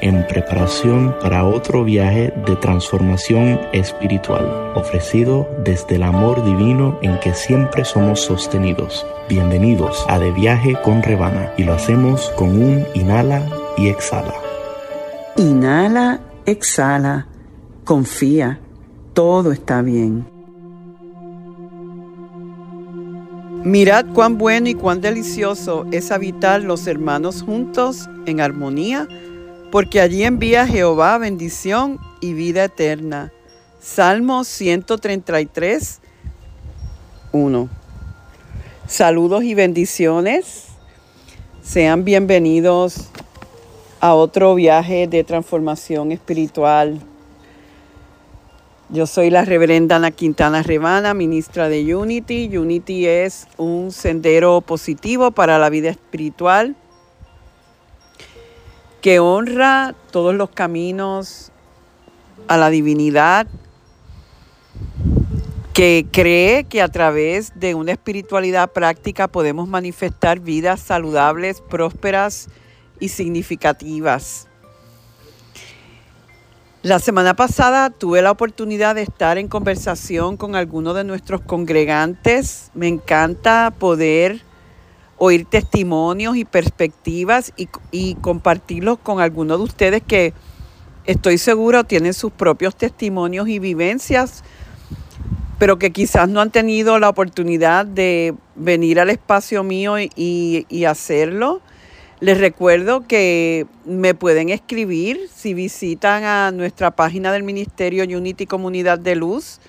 en preparación para otro viaje de transformación espiritual, ofrecido desde el amor divino en que siempre somos sostenidos. Bienvenidos a De Viaje con Rebana y lo hacemos con un inhala y exhala. Inhala, exhala, confía, todo está bien. Mirad cuán bueno y cuán delicioso es habitar los hermanos juntos en armonía porque allí envía Jehová bendición y vida eterna. Salmo 133, 1. Saludos y bendiciones. Sean bienvenidos a otro viaje de transformación espiritual. Yo soy la reverenda Ana Quintana Rebana, ministra de Unity. Unity es un sendero positivo para la vida espiritual que honra todos los caminos a la divinidad, que cree que a través de una espiritualidad práctica podemos manifestar vidas saludables, prósperas y significativas. La semana pasada tuve la oportunidad de estar en conversación con algunos de nuestros congregantes. Me encanta poder oír testimonios y perspectivas y, compartirlos con algunos de ustedes que estoy seguro tienen sus propios testimonios y vivencias, pero que quizás no han tenido la oportunidad de venir al espacio mío y, y hacerlo. Les recuerdo que me pueden escribir si visitan a nuestra página del Ministerio Unity Comunidad de Luz.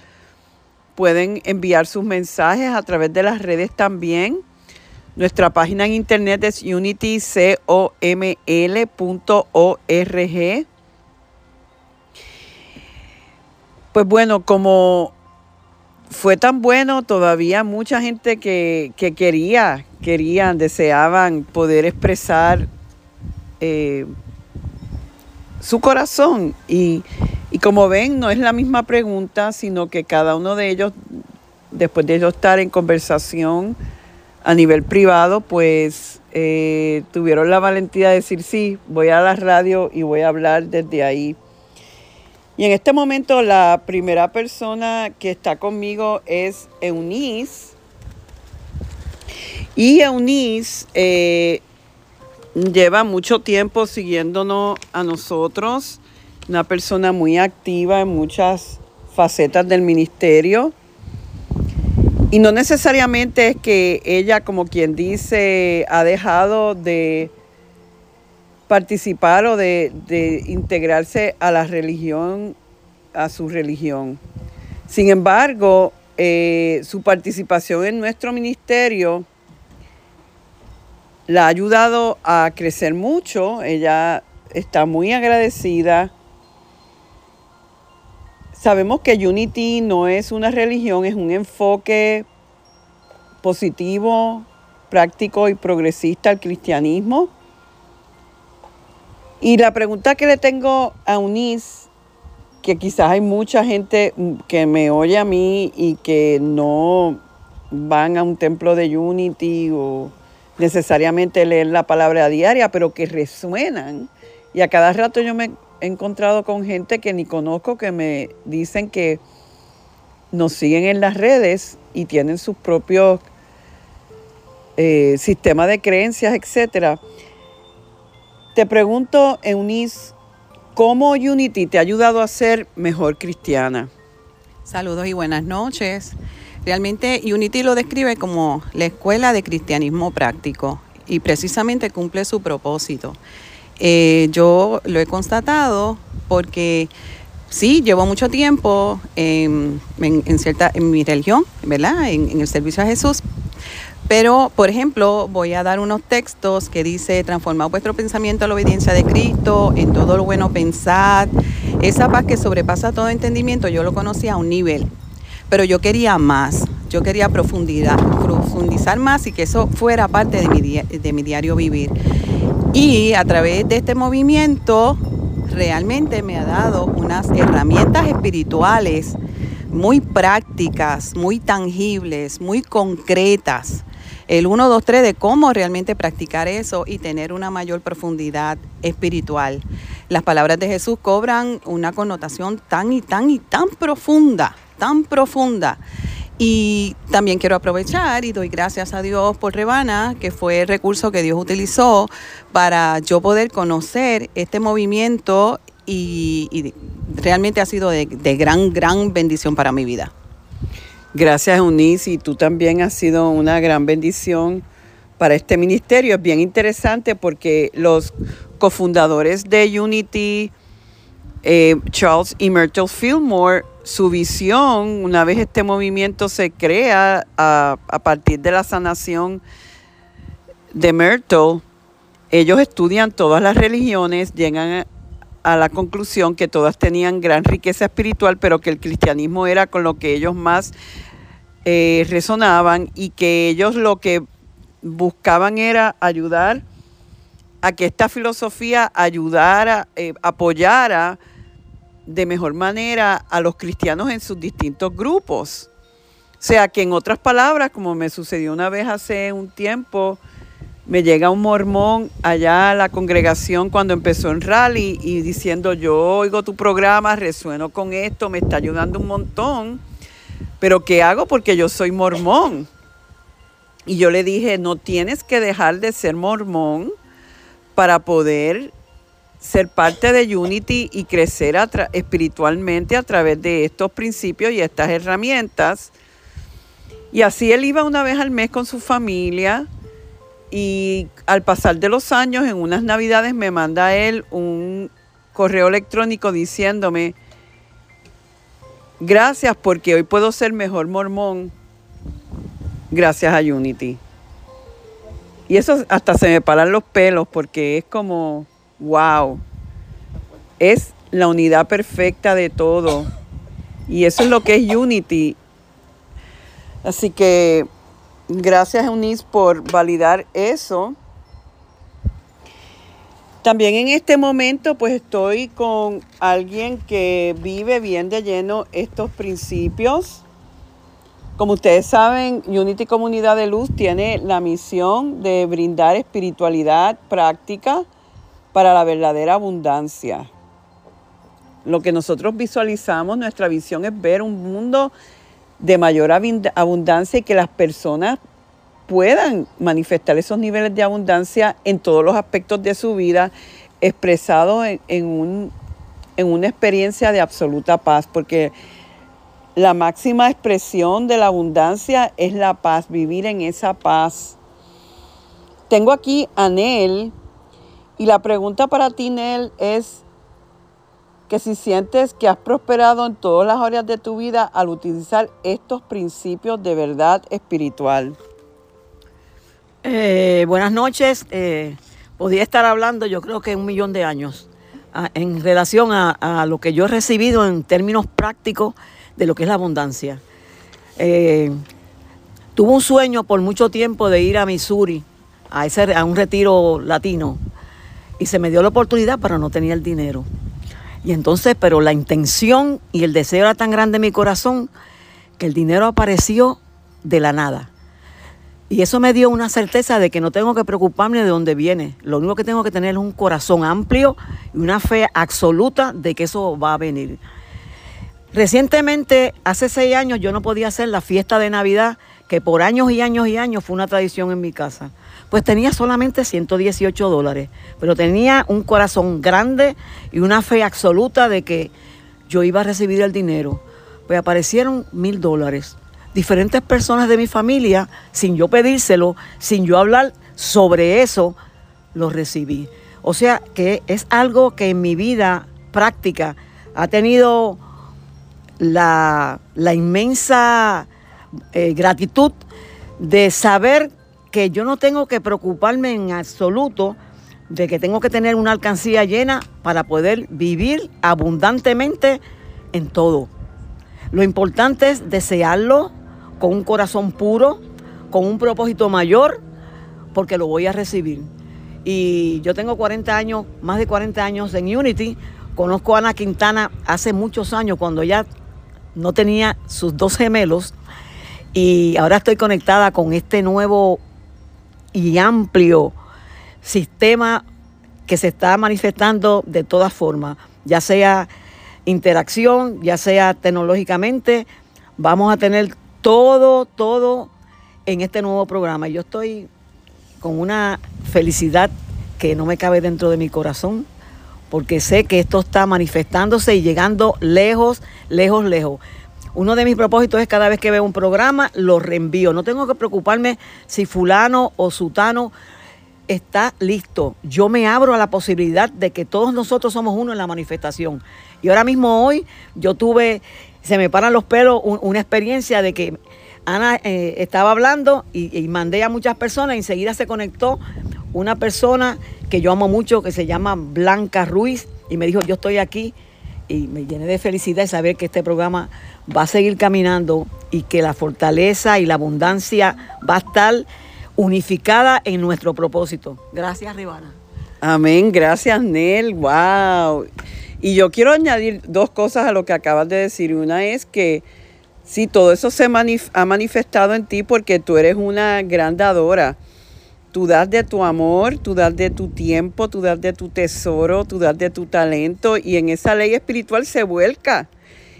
Pueden enviar sus mensajes a través de las redes también. Nuestra página en internet es unitycoml.org. Pues bueno, como fue tan bueno, todavía mucha gente que, quería, querían, deseaban poder expresar eh, su corazón. Y, y como ven, no es la misma pregunta, sino que cada uno de ellos, después de ellos estar en conversación, a nivel privado, pues eh, tuvieron la valentía de decir, sí, voy a la radio y voy a hablar desde ahí. Y en este momento la primera persona que está conmigo es Eunice. Y Eunice eh, lleva mucho tiempo siguiéndonos a nosotros, una persona muy activa en muchas facetas del ministerio. Y no necesariamente es que ella, como quien dice, ha dejado de participar o de, integrarse a la religión, a su religión. Sin embargo, eh, su participación en nuestro ministerio la ha ayudado a crecer mucho. Ella está muy agradecida Sabemos que Unity no es una religión, es un enfoque positivo, práctico y progresista al cristianismo. Y la pregunta que le tengo a Unis, que quizás hay mucha gente que me oye a mí y que no van a un templo de Unity o necesariamente leer la palabra diaria, pero que resuenan. Y a cada rato yo me he encontrado con gente que ni conozco que me dicen que nos siguen en las redes y tienen sus propios eh, sistemas de creencias, etc. Te pregunto, Eunice, ¿cómo Unity te ha ayudado a ser mejor cristiana? Saludos y buenas noches. Realmente Unity lo describe como la escuela de cristianismo práctico y precisamente cumple su propósito. Eh, yo lo he constatado porque sí, llevo mucho tiempo en, cierta, en mi religión, ¿verdad? En, el servicio a Jesús. Pero, por ejemplo, voy a dar unos textos que dice, transformad vuestro pensamiento a la obediencia de Cristo, en todo lo bueno pensad, Esa paz que sobrepasa todo entendimiento, yo lo conocía a un nivel, pero yo quería más, yo quería profundidad, profundizar más y que eso fuera parte de mi, de mi diario vivir. Y a través de este movimiento realmente me ha dado unas herramientas espirituales muy prácticas, muy tangibles, muy concretas. El 1, 2, 3 de cómo realmente practicar eso y tener una mayor profundidad espiritual. Las palabras de Jesús cobran una connotación tan y tan y tan profunda, tan profunda y también quiero aprovechar y doy gracias a Dios por Rebana, que fue el recurso que Dios utilizó para yo poder conocer este movimiento y, realmente ha sido de, gran, gran bendición para mi vida. Gracias, Eunice, y tú también has sido una gran bendición para este ministerio. Es bien interesante porque los cofundadores de Unity, eh, Charles y Myrtle Fillmore, su visión, una vez este movimiento se crea a, partir de la sanación de Myrtle, ellos estudian todas las religiones, llegan a, la conclusión que todas tenían gran riqueza espiritual, pero que el cristianismo era con lo que ellos más eh, resonaban y que ellos lo que buscaban era ayudar a que esta filosofía ayudara, eh, apoyara de mejor manera a los cristianos en sus distintos grupos. O sea que en otras palabras, como me sucedió una vez hace un tiempo, me llega un mormón allá a la congregación cuando empezó en rally y diciendo yo oigo tu programa, resueno con esto, me está ayudando un montón, pero ¿qué hago? Porque yo soy mormón. Y yo le dije, no tienes que dejar de ser mormón para poder ser parte de Unity y crecer espiritualmente a través de estos principios y estas herramientas. Y así él iba una vez al mes con su familia y al pasar de los años, en unas navidades me manda él un correo electrónico diciéndome, gracias porque hoy puedo ser mejor mormón gracias a Unity. Y eso hasta se me paran los pelos porque es como wow, es la unidad perfecta de todo. Y eso es lo que es Unity. Así que gracias Eunice por validar eso. También en este momento pues estoy con alguien que vive bien de lleno estos principios. Como ustedes saben, Unity Comunidad de Luz tiene la misión de brindar espiritualidad práctica para la verdadera abundancia. Lo que nosotros visualizamos, nuestra visión es ver un mundo de mayor abundancia y que las personas puedan manifestar esos niveles de abundancia en todos los aspectos de su vida, expresados en, un, una experiencia de absoluta paz, porque la máxima expresión de la abundancia es la paz, vivir en esa paz. Tengo aquí a Nel, y la pregunta para ti, Nel, es que si sientes que has prosperado en todas las áreas de tu vida al utilizar estos principios de verdad espiritual. Eh, buenas noches. Eh, podría estar hablando, yo creo que un millón de años, en relación a, lo que yo he recibido en términos prácticos de lo que es la abundancia. Eh, tuve un sueño por mucho tiempo de ir a Missouri, a, ese, a un retiro latino y se me dio la oportunidad, pero no tenía el dinero. Y entonces, pero la intención y el deseo era tan grande en mi corazón que el dinero apareció de la nada. Y eso me dio una certeza de que no tengo que preocuparme de dónde viene. Lo único que tengo que tener es un corazón amplio y una fe absoluta de que eso va a venir. Recientemente, hace seis años, yo no podía hacer la fiesta de Navidad, que por años y años y años fue una tradición en mi casa pues tenía solamente 118 dólares, pero tenía un corazón grande y una fe absoluta de que yo iba a recibir el dinero. Pues aparecieron mil dólares. Diferentes personas de mi familia, sin yo pedírselo, sin yo hablar sobre eso, lo recibí. O sea que es algo que en mi vida práctica ha tenido la, inmensa eh, gratitud de saber que yo no tengo que preocuparme en absoluto de que tengo que tener una alcancía llena para poder vivir abundantemente en todo. Lo importante es desearlo con un corazón puro, con un propósito mayor, porque lo voy a recibir. Y yo tengo 40 años, más de 40 años en Unity. Conozco a Ana Quintana hace muchos años, cuando ella no tenía sus dos gemelos. Y ahora estoy conectada con este nuevo y amplio sistema que se está manifestando de todas formas, ya sea interacción, ya sea tecnológicamente, vamos a tener todo, todo en este nuevo programa. Yo estoy con una felicidad que no me cabe dentro de mi corazón, porque sé que esto está manifestándose y llegando lejos, lejos, lejos. Uno de mis propósitos es cada vez que veo un programa, lo reenvío. No tengo que preocuparme si fulano o sutano está listo. Yo me abro a la posibilidad de que todos nosotros somos uno en la manifestación. Y ahora mismo hoy yo tuve, se me paran los pelos, una experiencia de que Ana eh, estaba hablando y, mandé a muchas personas y enseguida se conectó una persona que yo amo mucho que se llama Blanca Ruiz y me dijo yo estoy aquí y me llené de felicidad de saber que este programa va a seguir caminando y que la fortaleza y la abundancia va a estar unificada en nuestro propósito. Gracias, Rivana. Amén, gracias, Nel. Wow. Y yo quiero añadir dos cosas a lo que acabas de decir. Una es que sí, todo eso se ha manifestado en ti porque tú eres una gran dadora. Tú das de tu amor, tú das de tu tiempo, tú das de tu tesoro, tú das de tu talento y en esa ley espiritual se vuelca.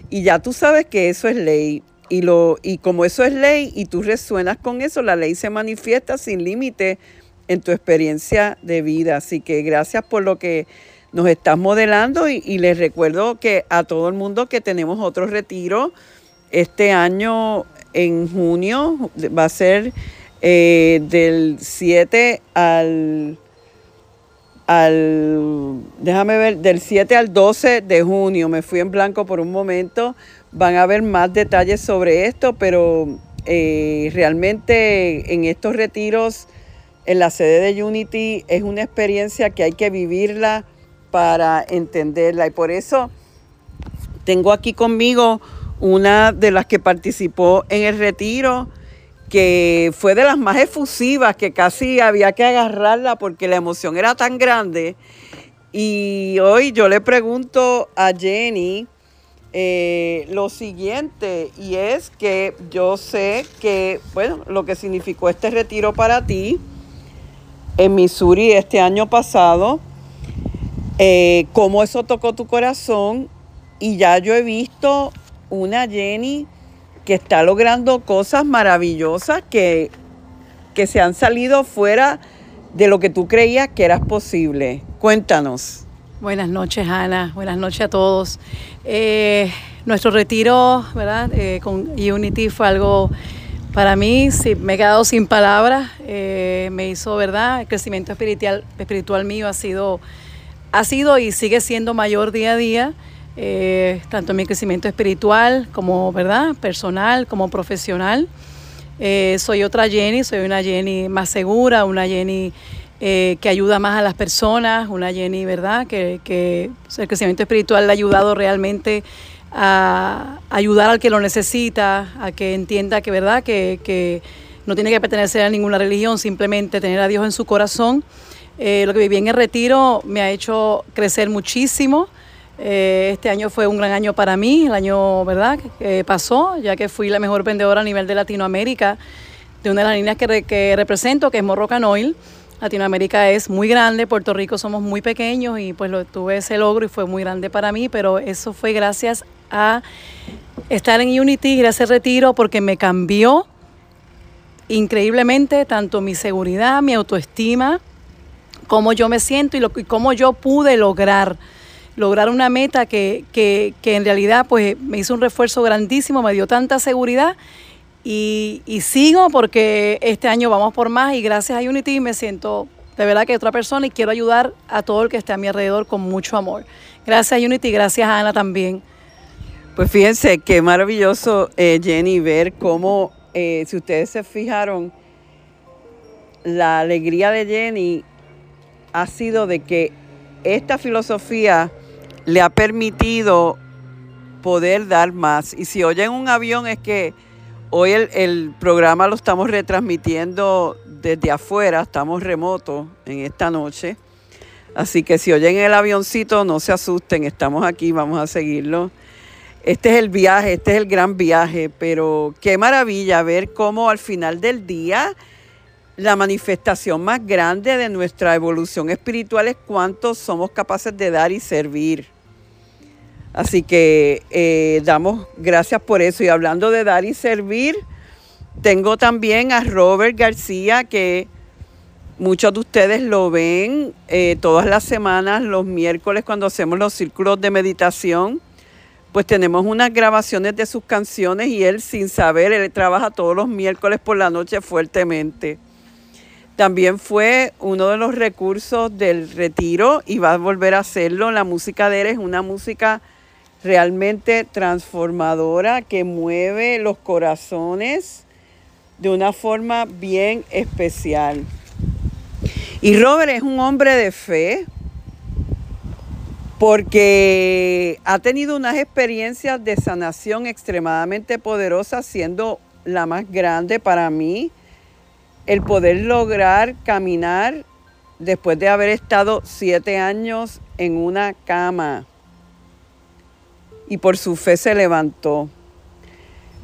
Y ya tú sabes que eso es ley. Y, lo, y como eso es ley y tú resuenas con eso, la ley se manifiesta sin límite en tu experiencia de vida. Así que gracias por lo que nos estás modelando y, les recuerdo que a todo el mundo que tenemos otro retiro este año en junio, va a ser eh, del 7 al, al, déjame ver, del 7 al 12 de junio, me fui en blanco por un momento, Van a haber más detalles sobre esto, pero eh, realmente en estos retiros en la sede de Unity es una experiencia que hay que vivirla para entenderla. Y por eso tengo aquí conmigo una de las que participó en el retiro, que fue de las más efusivas, que casi había que agarrarla porque la emoción era tan grande. Y hoy yo le pregunto a Jenny, eh, lo siguiente, y es que yo sé que, bueno, lo que significó este retiro para ti en Missouri este año pasado, eh, cómo eso tocó tu corazón, y ya yo he visto una Jenny que está logrando cosas maravillosas que, que se han salido fuera de lo que tú creías que eras posible. Cuéntanos. Buenas noches, Ana. Buenas noches a todos. Eh, nuestro retiro, ¿verdad? Eh, con Unity fue algo para mí, sí, me he quedado sin palabras. Eh, me hizo, ¿verdad? El crecimiento espiritual, espiritual mío ha sido, ha sido y sigue siendo mayor día a día. Tanto mi crecimiento espiritual como, ¿verdad? Personal, como profesional. soy otra Jenny, soy una Jenny más segura, una Jenny eh, que ayuda más a las personas, una Jenny, ¿verdad? Que, el crecimiento espiritual le ha ayudado realmente a ayudar al que lo necesita, a que entienda que, ¿verdad? Que, no tiene que pertenecer a ninguna religión, simplemente tener a Dios en su corazón. Eh, lo que viví en el retiro me ha hecho crecer muchísimo. Eh, este año fue un gran año para mí, el año, ¿verdad?, que pasó, ya que fui la mejor vendedora a nivel de Latinoamérica de una de las líneas que, represento, que es Morrocan Oil. Latinoamérica es muy grande, Puerto Rico somos muy pequeños y pues lo, tuve ese logro y fue muy grande para mí, pero eso fue gracias a estar en Unity, gracias al retiro, porque me cambió increíblemente tanto mi seguridad, mi autoestima, cómo yo me siento y cómo yo pude lograr lograr una meta que, que, que en realidad pues me hizo un refuerzo grandísimo, me dio tanta seguridad y, sigo porque este año vamos por más y gracias a Unity me siento de verdad que otra persona y quiero ayudar a todo el que esté a mi alrededor con mucho amor. Gracias a Unity, gracias a Ana también. Pues fíjense qué maravilloso, eh, Jenny, ver cómo, eh, si ustedes se fijaron, la alegría de Jenny ha sido de que esta filosofía le ha permitido poder dar más. Y si oyen un avión es que hoy el, programa lo estamos retransmitiendo desde afuera, estamos remotos en esta noche. Así que si oyen el avioncito, no se asusten, estamos aquí, vamos a seguirlo. Este es el viaje, este es el gran viaje, pero qué maravilla ver cómo al final del día la manifestación más grande de nuestra evolución espiritual es cuánto somos capaces de dar y servir. Así que eh, damos gracias por eso. Y hablando de dar y servir, tengo también a Robert García, que muchos de ustedes lo ven eh, todas las semanas, los miércoles cuando hacemos los círculos de meditación. Pues tenemos unas grabaciones de sus canciones y él sin saber, trabaja todos los miércoles por la noche fuertemente. También fue uno de los recursos del retiro y va a volver a hacerlo. La música de él es una música realmente transformadora que mueve los corazones de una forma bien especial. Y Robert es un hombre de fe porque ha tenido unas experiencias de sanación extremadamente poderosas, siendo la más grande para mí, el poder lograr caminar después de haber estado siete años en una cama y por su fe se levantó.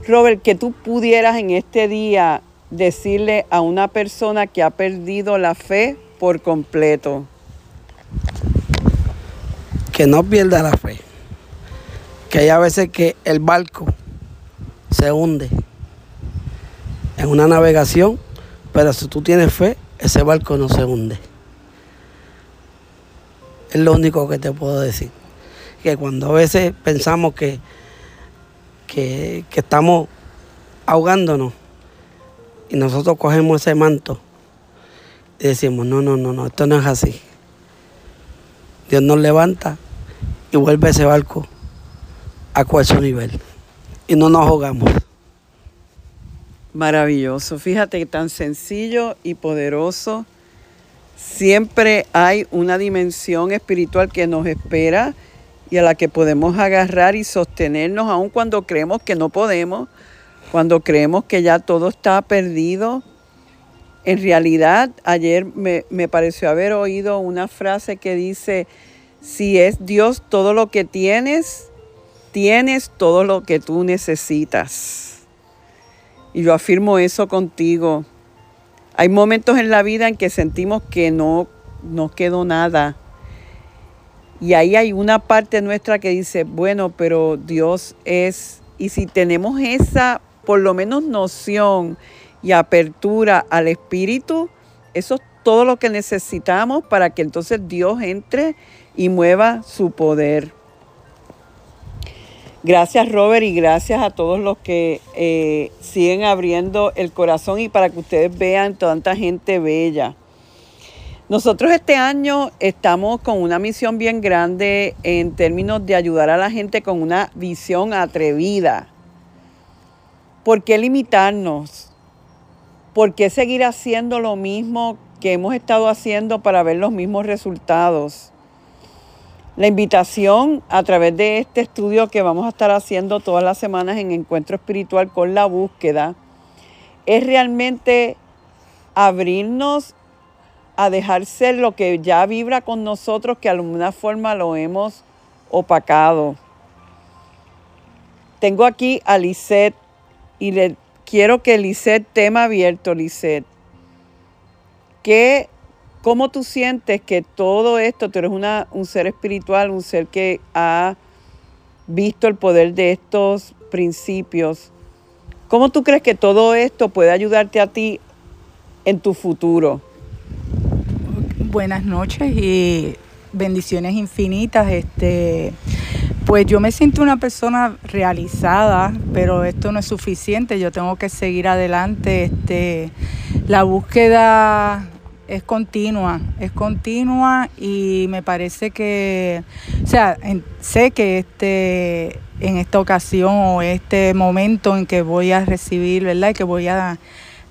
Robert, que tú pudieras en este día decirle a una persona que ha perdido la fe por completo. Que no pierda la fe. Que hay a veces que el barco se hunde en una navegación, pero si tú tienes fe, ese barco no se hunde. Es lo único que te puedo decir que cuando a veces pensamos que, que, estamos ahogándonos y nosotros cogemos ese manto y decimos, no, no, no, no, esto no es así. Dios nos levanta y vuelve ese barco a cuarto nivel y no nos ahogamos. Maravilloso, fíjate tan sencillo y poderoso. Siempre hay una dimensión espiritual que nos espera y a la que podemos agarrar y sostenernos aun cuando creemos que no podemos, cuando creemos que ya todo está perdido. En realidad, ayer me, me pareció haber oído una frase que dice, si es Dios todo lo que tienes, tienes todo lo que tú necesitas. Y yo afirmo eso contigo. Hay momentos en la vida en que sentimos que no, no quedó nada y ahí hay una parte nuestra que dice, bueno, pero Dios es, y si tenemos esa, por lo menos noción y apertura al Espíritu, eso es todo lo que necesitamos para que entonces Dios entre y mueva su poder. Gracias Robert y gracias a todos los que eh, siguen abriendo el corazón y para que ustedes vean tanta gente bella. Nosotros este año estamos con una misión bien grande en términos de ayudar a la gente con una visión atrevida. ¿Por qué limitarnos? ¿Por qué seguir haciendo lo mismo que hemos estado haciendo para ver los mismos resultados? La invitación a través de este estudio que vamos a estar haciendo todas las semanas en Encuentro Espiritual con la búsqueda es realmente abrirnos a dejar ser lo que ya vibra con nosotros, que de alguna forma lo hemos opacado. Tengo aquí a Lisette y le quiero que Lisette, tema abierto, Lisette. ¿Qué, ¿Cómo tú sientes que todo esto, tú eres una, un ser espiritual, un ser que ha visto el poder de estos principios? ¿Cómo tú crees que todo esto puede ayudarte a ti en tu futuro? buenas noches y bendiciones infinitas. Este, pues yo me siento una persona realizada, pero esto no es suficiente. Yo tengo que seguir adelante. Este, la búsqueda es continua, es continua y me parece que, o sea, sé que este, en esta ocasión o este momento en que voy a recibir, ¿verdad? Que voy a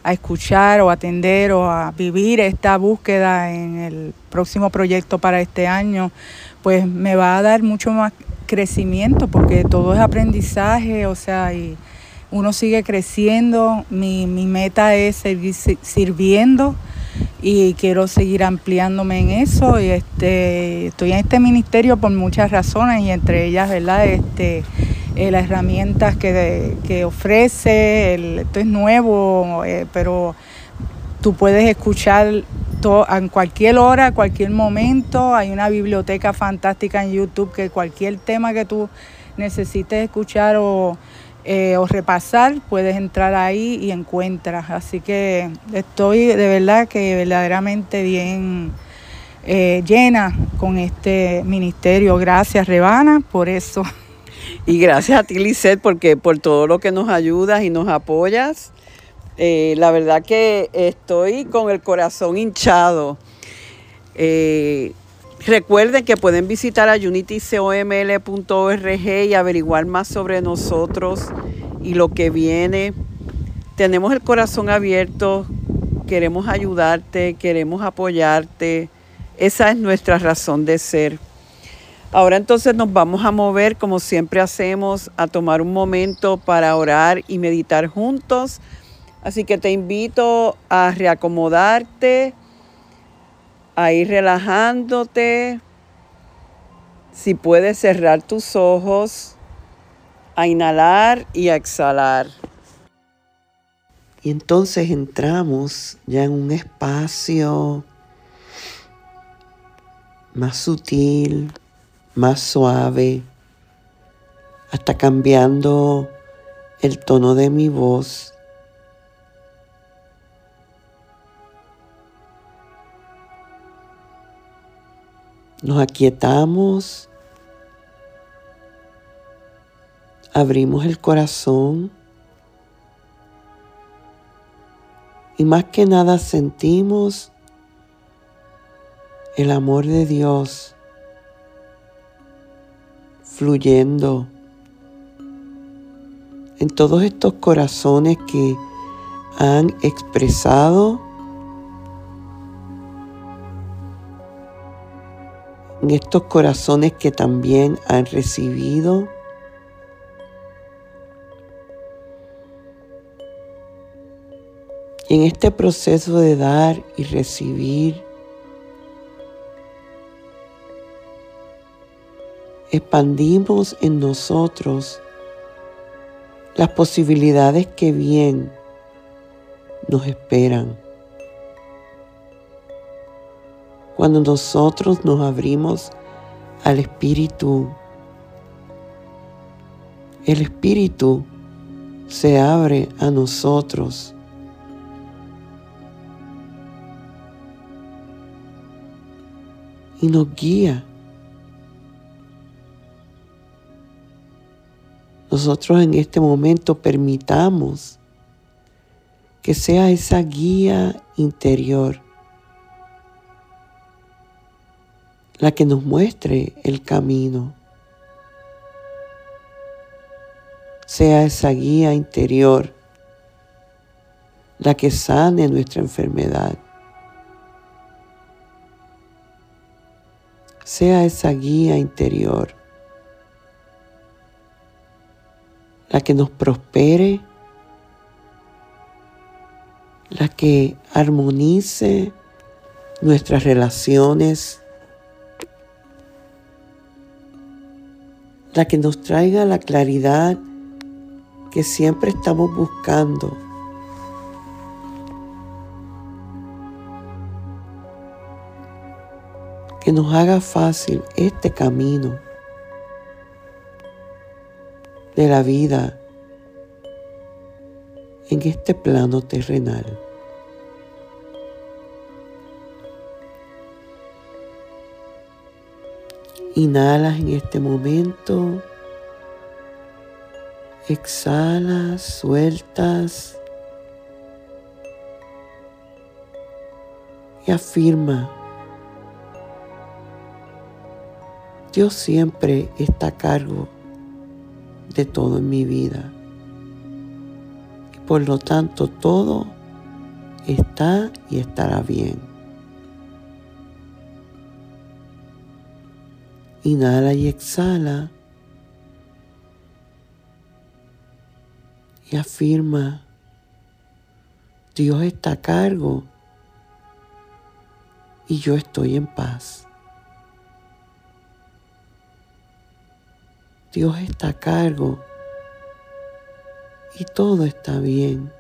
a escuchar o atender o a vivir esta búsqueda en el próximo proyecto para este año, pues me va a dar mucho más crecimiento porque todo es aprendizaje, o sea, y uno sigue creciendo, mi, mi meta es seguir sirviendo y quiero seguir ampliándome en eso y este estoy en este ministerio por muchas razones y entre ellas verdad este eh, las herramientas que, que ofrece esto es nuevo eh, pero tú puedes escuchar en cualquier hora cualquier momento. Hay una biblioteca fantástica en YouTube que cualquier tema que tú necesites escuchar o eh, o repasar, puedes entrar ahí y encuentras. Así que estoy de verdad que verdaderamente bien eh, llena con este ministerio. Gracias, Rebana, por eso. Y gracias a ti, Lisette, porque por todo lo que nos ayudas y nos apoyas. Eh, la verdad que estoy con el corazón hinchado. Recuerden que pueden visitar a unitycoml.org y averiguar más sobre nosotros y lo que viene. Tenemos el corazón abierto, queremos ayudarte, queremos apoyarte. Esa es nuestra razón de ser. Ahora entonces nos vamos a mover, como siempre hacemos, a tomar un momento para orar y meditar juntos. Así que te invito a a ir relajándote. Si puedes cerrar tus ojos, a inhalar y a exhalar. Y entonces entramos ya en un espacio más sutil, más suave, hasta cambiando el tono de mi voz Nos aquietamos, abrimos el corazón. Y más que nada sentimos el amor de Dios fluyendo en todos estos corazones que han expresado en estos corazones que también han recibido. Y en este proceso de dar y recibir, expandimos en nosotros las posibilidades que bien nos esperan. Cuando nosotros nos abrimos al Espíritu, el Espíritu se abre a nosotros. Y nos guía. Nosotros en este momento permitamos que sea esa guía interior la que nos muestre el camino. Sea esa guía interior la que sane nuestra enfermedad. Sea esa guía interior la que nos prospere, la que armonice nuestras relaciones la que nos traiga la claridad que siempre estamos buscando. Que nos haga fácil este camino de la vida en este plano terrenal. Inhalas en este momento. Exhalas, sueltas. Y afirma. Dios siempre está a cargo de todo en mi vida. Y por lo tanto todo está y estará bien. Inhala y exhala. Y afirma, Dios está a cargo y yo estoy en paz. Dios está a cargo y todo está bien.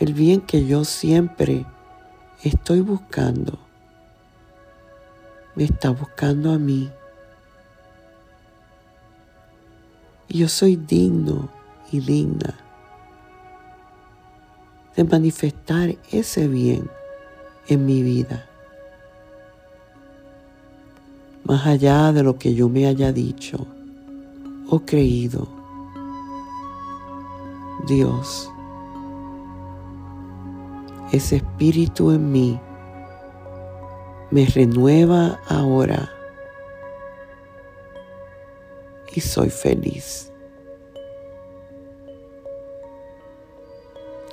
El bien que yo siempre estoy buscando, me está buscando a mí. Y yo soy digno y digna de manifestar ese bien en mi vida. Más allá de lo que yo me haya dicho o creído, Dios, ese espíritu en mí me renueva ahora y soy feliz.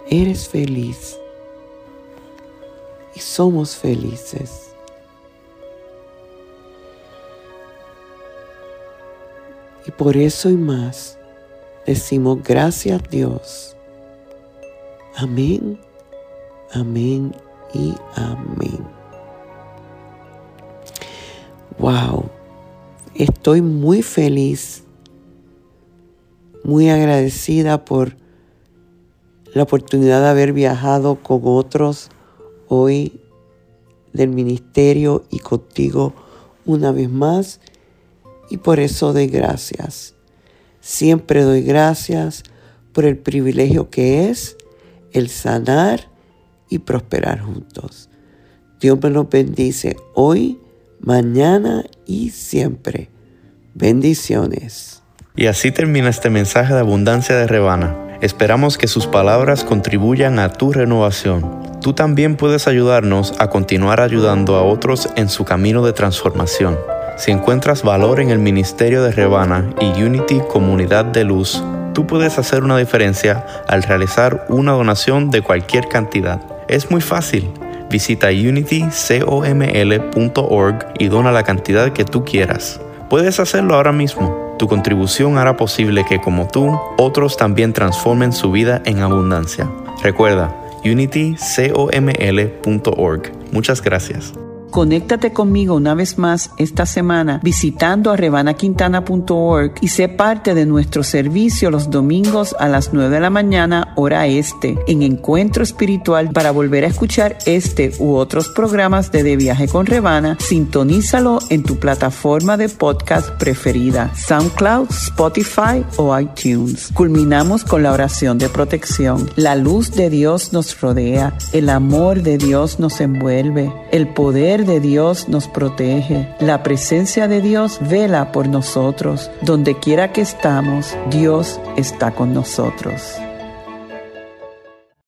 Eres feliz y somos felices. Y por eso y más decimos gracias Dios. Amén, amén y amén. Wow, estoy muy feliz, muy agradecida por la oportunidad de haber viajado con otros hoy del ministerio y contigo una vez más y por eso doy gracias. Siempre doy gracias por el privilegio que es el sanar y prosperar juntos. Dios me los bendice hoy, mañana y siempre. Bendiciones. Y así termina este mensaje de abundancia de Rebana. Esperamos que sus palabras contribuyan a tu renovación. Tú también puedes ayudarnos a continuar ayudando a otros en su camino de transformación. Si encuentras valor en el ministerio de Rebana y Unity Comunidad de Luz, tú puedes hacer una diferencia al realizar una donación de cualquier cantidad. Es muy fácil. Visita unitycoml.org y dona la cantidad que tú quieras. Puedes hacerlo ahora mismo. Tu contribución hará posible que, como tú, otros también transformen su vida en abundancia. Recuerda, unitycoml.org. Muchas gracias. Conéctate conmigo una vez más esta semana visitando a rebanaquintana.org y sé parte de nuestro servicio los domingos a las 9 de la mañana hora este en Encuentro Espiritual para volver a escuchar este u otros programas de De Viaje con Rebana. Sintonízalo en tu plataforma de podcast preferida, SoundCloud, Spotify o iTunes. Culminamos con la oración de protección. La luz de Dios nos rodea, el amor de Dios nos envuelve, el de Dios nos protege. La presencia de Dios vela por nosotros. Donde quiera que estamos, Dios está con nosotros.